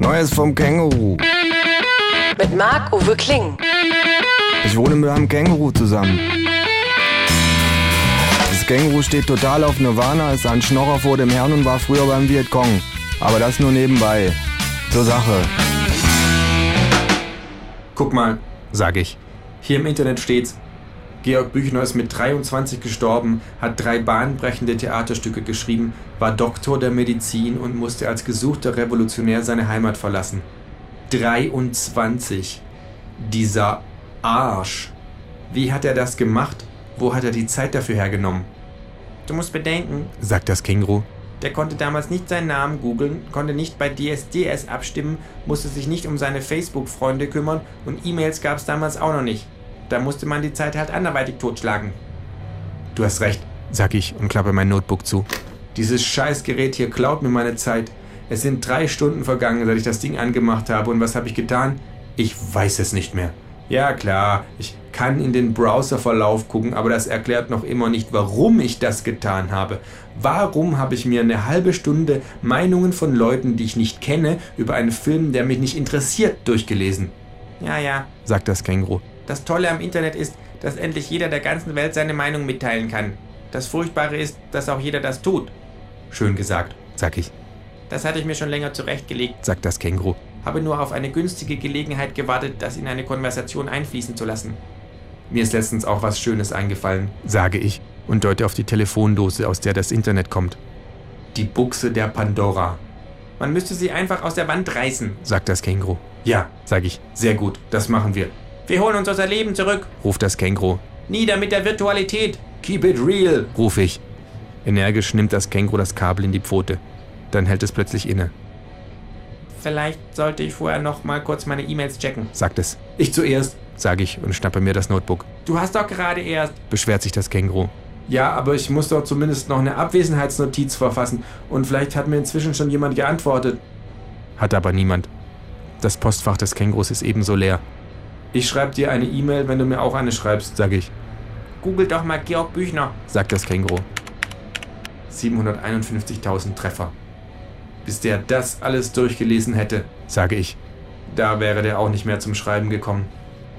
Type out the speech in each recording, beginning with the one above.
Neues vom Känguru. Mit Marc-Uwe Kling. Ich wohne mit einem Känguru zusammen. Das Känguru steht total auf Nirvana, ist ein Schnorrer vor dem Herrn und war früher beim Vietcong. Aber das nur nebenbei. Zur Sache. Guck mal, sage ich. Hier im Internet steht's. Georg Büchner ist mit 23 gestorben, hat drei bahnbrechende Theaterstücke geschrieben, war Doktor der Medizin und musste als gesuchter Revolutionär seine Heimat verlassen. 23. Dieser Arsch. Wie hat er das gemacht? Wo hat er die Zeit dafür hergenommen? Du musst bedenken, sagt das Känguru. Der konnte damals nicht seinen Namen googeln, konnte nicht bei DSDS abstimmen, musste sich nicht um seine Facebook-Freunde kümmern und E-Mails gab es damals auch noch nicht. Da musste man die Zeit halt anderweitig totschlagen. Du hast recht, sag ich und klappe mein Notebook zu. Dieses Scheißgerät hier klaut mir meine Zeit. Es sind drei Stunden vergangen, seit ich das Ding angemacht habe. Und was habe ich getan? Ich weiß es nicht mehr. Ja klar, ich kann in den Browserverlauf gucken, aber das erklärt noch immer nicht, warum ich das getan habe. Warum habe ich mir eine halbe Stunde Meinungen von Leuten, die ich nicht kenne, über einen Film, der mich nicht interessiert, durchgelesen? Ja, ja, sagt das Känguru. Das Tolle am Internet ist, dass endlich jeder der ganzen Welt seine Meinung mitteilen kann. Das Furchtbare ist, dass auch jeder das tut. Schön gesagt, sag ich. Das hatte ich mir schon länger zurechtgelegt, sagt das Känguru. Habe nur auf eine günstige Gelegenheit gewartet, das in eine Konversation einfließen zu lassen. Mir ist letztens auch was Schönes eingefallen, sage ich und deute auf die Telefondose, aus der das Internet kommt. Die Buchse der Pandora. Man müsste sie einfach aus der Wand reißen, sagt das Känguru. Ja, sage ich. Sehr gut, das machen wir. Wir holen uns unser Leben zurück, ruft das Känguru. Nieder mit der Virtualität. Keep it real, rufe ich. Energisch nimmt das Känguru das Kabel in die Pfote. Dann hält es plötzlich inne. Vielleicht sollte ich vorher noch mal kurz meine E-Mails checken, sagt es. Ich zuerst, sage ich und schnappe mir das Notebook. Du hast doch gerade erst, beschwert sich das Känguru. Ja, aber ich muss doch zumindest noch eine Abwesenheitsnotiz verfassen und vielleicht hat mir inzwischen schon jemand geantwortet. Hat aber niemand. Das Postfach des Kängurus ist ebenso leer. Ich schreibe dir eine E-Mail, wenn du mir auch eine schreibst, sage ich. Google doch mal Georg Büchner, sagt das Känguru. 751.000 Treffer. Bis der das alles durchgelesen hätte, sage ich. Da wäre der auch nicht mehr zum Schreiben gekommen.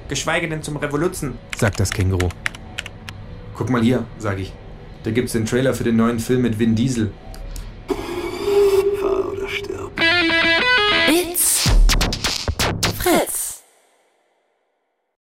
Geschweige denn zum Revoluzen, sagt das Känguru. Guck mal hier, sage ich. Da gibt's den Trailer für den neuen Film mit Vin Diesel.